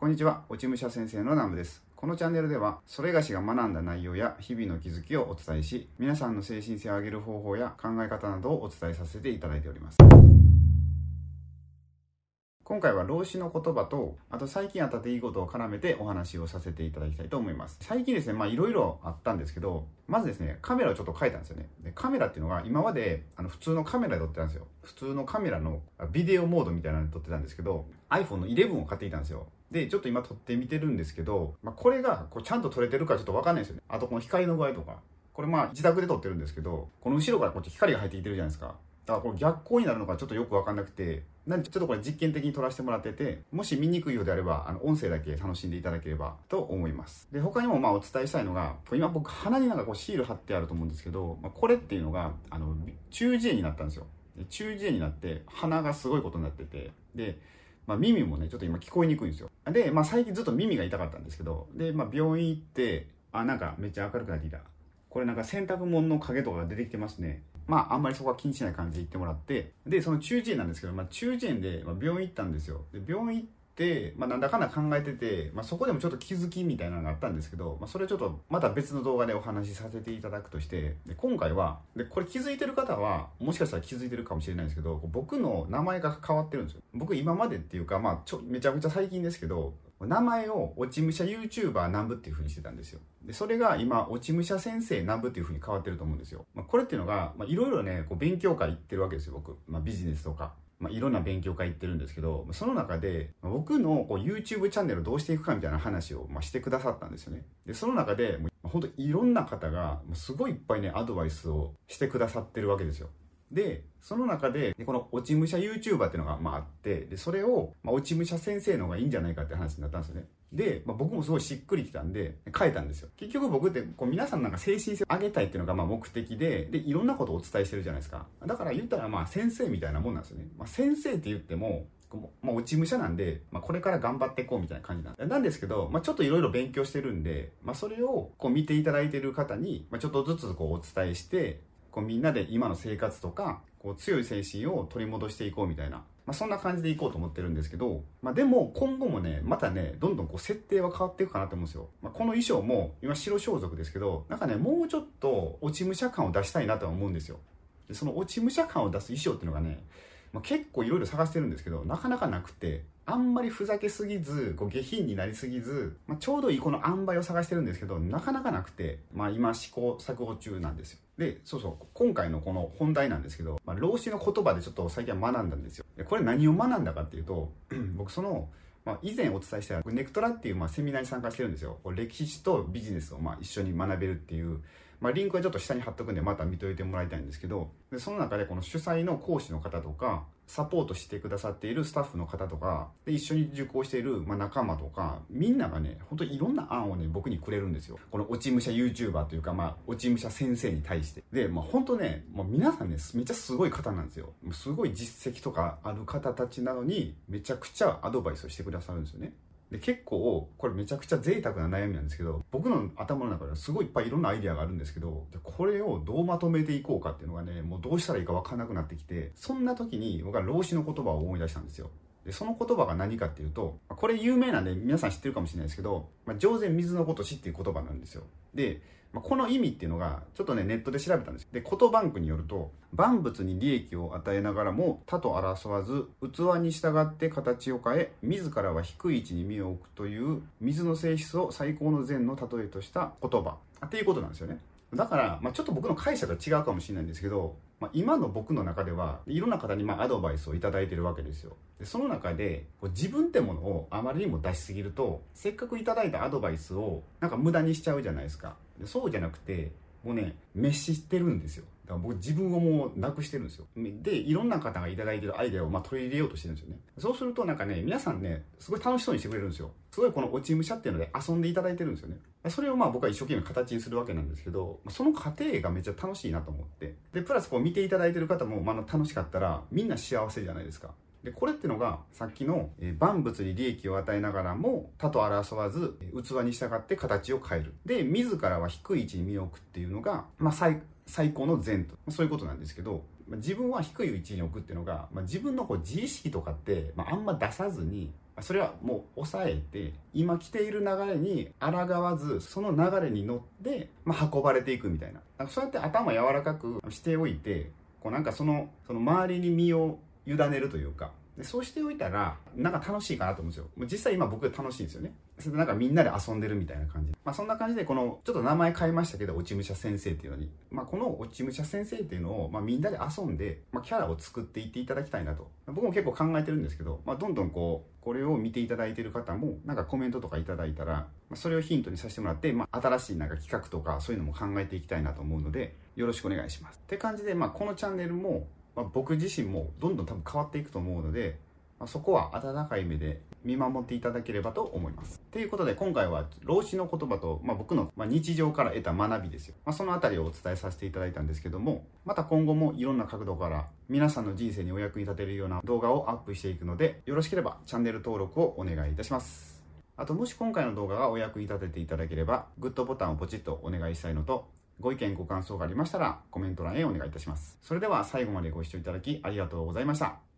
こんにちは、落ち武者先生の南部です。このチャンネルでは、それがしが学んだ内容や日々の気づきをお伝えし、皆さんの精神性を上げる方法や考え方などをお伝えさせていただいております。今回は老子の言葉と、あと最近あった出来事を絡めてお話をさせていただきたいと思います。最近ですね、まあいろいろあったんですけど、まずですね、カメラをちょっと変えたんですよね。でカメラっていうのが今まであの普通のカメラで撮ってたんですよ。普通のカメラのビデオモードみたいなので撮ってたんですけど、iPhone の11を買っていたんですよ。で、ちょっと今撮ってみてるんですけど、まあ、これがこうちゃんと撮れてるかちょっとわかんないですよね。あとこの光の具合とか。これまあ自宅で撮ってるんですけど、この後ろからこっち光が入ってきてるじゃないですか。だからこれ逆光になるのかちょっとよくわかんなくて、なんでちょっとこれ実験的に撮らせてもらってて、もし見にくいようであれば、あの音声だけ楽しんでいただければと思います。で、他にもまあお伝えしたいのが、今僕鼻になんかこうシール貼ってあると思うんですけど、まあ、これっていうのが、あの、中耳炎になったんですよ。で中耳炎になって鼻がすごいことになってて、で、まあ、耳もね、ちょっと今聞こえにくいんですよ。で、まあ、最近ずっと耳が痛かったんですけど、で、まあ、病院行って、あ、なんかめっちゃ明るくなってきた。これなんか洗濯物の影とかが出てきてますね。まあ、あんまりそこは気にしない感じで行ってもらって、で、その中耳炎なんですけど、まあ、中耳炎で、ま病院行ったんですよ。で、病院行って、まあ、なんだかんだ考えてて、まあ、そこでもちょっと気づきみたいなのがあったんですけど、まあ、それちょっとまた別の動画でお話しさせていただくとして、で今回はで、これ気づいてる方は、もしかしたら気づいてるかもしれないんですけど、僕の名前が変わってるんですよ。僕今までっていうか、まあ、ちょめちゃくちゃ最近ですけど、名前を落ち武者 YouTuber 南部っていう風にしてたんですよ。で、それが今、落ち武者先生南部っていう風に変わってると思うんですよ。まあ、これっていうのが、まあ、いろいろね、こう勉強会行ってるわけですよ、僕。まあ、ビジネスとか。まあ、いろんな勉強会行ってるんですけど、その中で、僕のこう YouTube チャンネルをどうしていくかみたいな話を、まあ、してくださったんですよね。で、その中で、もう本当いろんな方が、すごいいっぱいね、アドバイスをしてくださってるわけですよ。で、その中で、この落ち武者 YouTuber っていうのがまああって、で、それを、まあ、落ち武者先生の方がいいんじゃないかって話になったんですよね。で、まあ、僕もすごいしっくりきたんで、変えたんですよ。結局僕って、こう皆さんなんか精神性を上げたいっていうのがまあ目的で、で、いろんなことをお伝えしてるじゃないですか。だから言ったらまあ先生みたいなもんなんですよね。まあ、先生って言っても、まあ、落ち武者なんで、まあ、これから頑張っていこうみたいな感じなんなんですけど、まあ、ちょっといろいろ勉強してるんで、まあ、それをこう見ていただいてる方に、まあ、ちょっとずつこうお伝えして、こうみんなで今の生活とか、こう強い精神を取り戻していこうみたいな、まあ、そんな感じでいこうと思ってるんですけど、まあ、でも今後もね、またね、どんどんこう設定は変わっていくかなと思うんですよ。まあ、この衣装も今白装束ですけど、なんかね、もうちょっと落ち武者感を出したいなとは思うんですよ。でその落ち武者感を出す衣装っていうのがね、まあ、結構いろいろ探してるんですけど、なかなかなくて、あんまりふざけすぎず、こう下品になりすぎず、まあ、ちょうどいいこの塩梅を探してるんですけど、なかなかなくて、まあ今試行錯誤中なんですよ。で、そうそう、今回のこの本題なんですけど、まあ、老子の言葉でちょっと最近は学んだんですよ。でこれ何を学んだかっていうと、僕その、まあ、以前お伝えしたネクトラっていうまあセミナーに参加してるんですよ。歴史とビジネスをまあ一緒に学べるっていう、まあ、リンクはちょっと下に貼っとくんでまた見といてもらいたいんですけど、でその中でこの主催の講師の方とか、サポートしてくださっているスタッフの方とか、で一緒に受講している、まあ、仲間とか、みんながね、本当にいろんな案をね、僕にくれるんですよ。この落ち武者 YouTuber というか、まあ、落ち武者先生に対して。で、まあ、本当ね、もう皆さんね、めっちゃすごい方なんですよ。すごい実績とかある方たちなのに、めちゃくちゃアドバイスをしてくださるんですよね。で結構これめちゃくちゃ贅沢な悩みなんですけど僕の頭の中ではすごいいっぱいいろんなアイデアがあるんですけどこれをどうまとめていこうかっていうのがねもうどうしたらいいか分かんなくなってきてそんな時に僕は老子の言葉を思い出したんですよ。でその言葉が何かっていうとこれ有名なんで皆さん知ってるかもしれないですけど「まあ、上善水のごとし」っていう言葉なんですよでまあ、この意味っていうのが、ちょっとね、ネットで調べたんです。で、言バンクによると、万物に利益を与えながらも他と争わず、器に従って形を変え、自らは低い位置に身を置くという水の性質を最高の善の例えとした言葉。っていうことなんですよね。だから、まあ、ちょっと僕の解釈が違うかもしれないんですけど、まあ、今の僕の中ではいろんな方にまあアドバイスを頂いてるわけですよ。でその中でこう自分ってものをあまりにも出しすぎるとせっかく頂いたアドバイスをなんか無駄にしちゃうじゃないですか。でそうじゃなくてもうね滅してるんですよ。から僕自分をもうなくしてるんですよ。でいろんな方が頂いてるアイデアをま取り入れようとしてるんですよね。そうするとなんかね皆さんねすごい楽しそうにしてくれるんですよ。すごいこの落ち武者っていうので遊んでいただいてるんですよね。それをまあ僕は一生懸命形にするわけなんですけどその過程がめっちゃ楽しいなと思って。でプラスこう見ていただいてる方もまあ楽しかったらみんな幸せじゃないですか。でこれってのがさっきの、え、万物に利益を与えながらも他と争わず器に従って形を変える。で自らは低い位置に身を置くっていうのが、まあ、最最高の善とそういうことなんですけど自分は低い位置に置くっていうのが、まあ、自分のこう自意識とかって、まあ、あんま出さずにそれはもう抑えて今来ている流れに抗わずその流れに乗って、まあ、運ばれていくみたいな。なんかそうやって頭柔らかくしておいてこうなんかそのその周りに身を委ねるというか。でそうしておいたらなんか楽しいかなと思うんですよ。もう実際今僕楽しいんですよね。それでなんかみんなで遊んでるみたいな感じ。まあそんな感じでこのちょっと名前変えましたけど落ち武者先生っていうのに。まあこの落ち武者先生っていうのを、まあ、みんなで遊んで、まあ、キャラを作っていっていただきたいなと。僕も結構考えてるんですけど、まあ、どんどんこうこれを見ていただいてる方もなんかコメントとかいただいたらまそれをヒントにさせてもらって、まあ、新しいなんか企画とかそういうのも考えていきたいなと思うのでよろしくお願いします。って感じで、まあ、このチャンネルも、まあ、僕自身もどんどん多分変わっていくと思うのでまあ、そこは温かい目で見守っていただければと思います。ということで今回は老子の言葉と、まあ、僕の日常から得た学びですよ。まあ、そのあたりをお伝えさせていただいたんですけども、また今後もいろんな角度から皆さんの人生にお役に立てるような動画をアップしていくので、よろしければチャンネル登録をお願いいたします。あともし今回の動画がお役に立てていただければ、グッドボタンをポチッとお願いしたいのと、ご意見ご感想がありましたらコメント欄へお願いいたします。それでは最後までご視聴いただきありがとうございました。